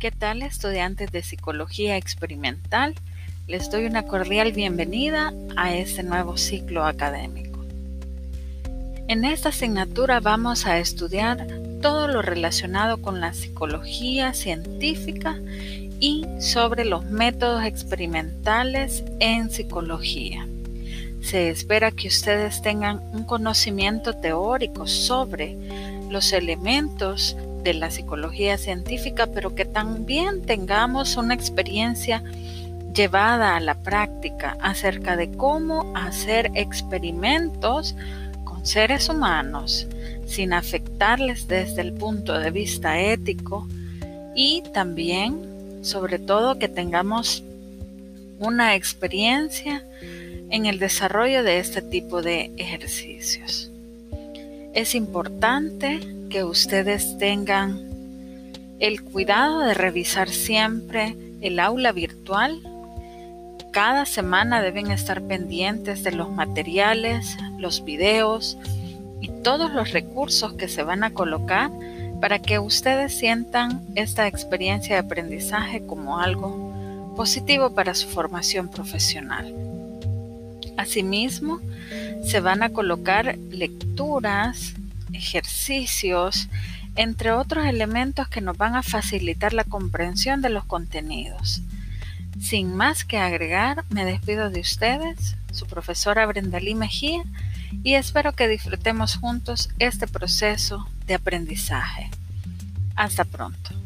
¿Qué tal estudiantes de psicología experimental? Les doy una cordial bienvenida a este nuevo ciclo académico. En esta asignatura vamos a estudiar todo lo relacionado con la psicología científica y sobre los métodos experimentales en psicología. Se espera que ustedes tengan un conocimiento teórico sobre los elementos de la psicología científica, pero que también tengamos una experiencia llevada a la práctica acerca de cómo hacer experimentos con seres humanos sin afectarles desde el punto de vista ético y también, sobre todo, que tengamos una experiencia en el desarrollo de este tipo de ejercicios. Es importante que ustedes tengan el cuidado de revisar siempre el aula virtual. Cada semana deben estar pendientes de los materiales, los videos y todos los recursos que se van a colocar para que ustedes sientan esta experiencia de aprendizaje como algo positivo para su formación profesional. Asimismo, se van a colocar lecturas, ejercicios, entre otros elementos que nos van a facilitar la comprensión de los contenidos. Sin más que agregar, me despido de ustedes, su profesora Brendalí Mejía, y espero que disfrutemos juntos este proceso de aprendizaje. Hasta pronto.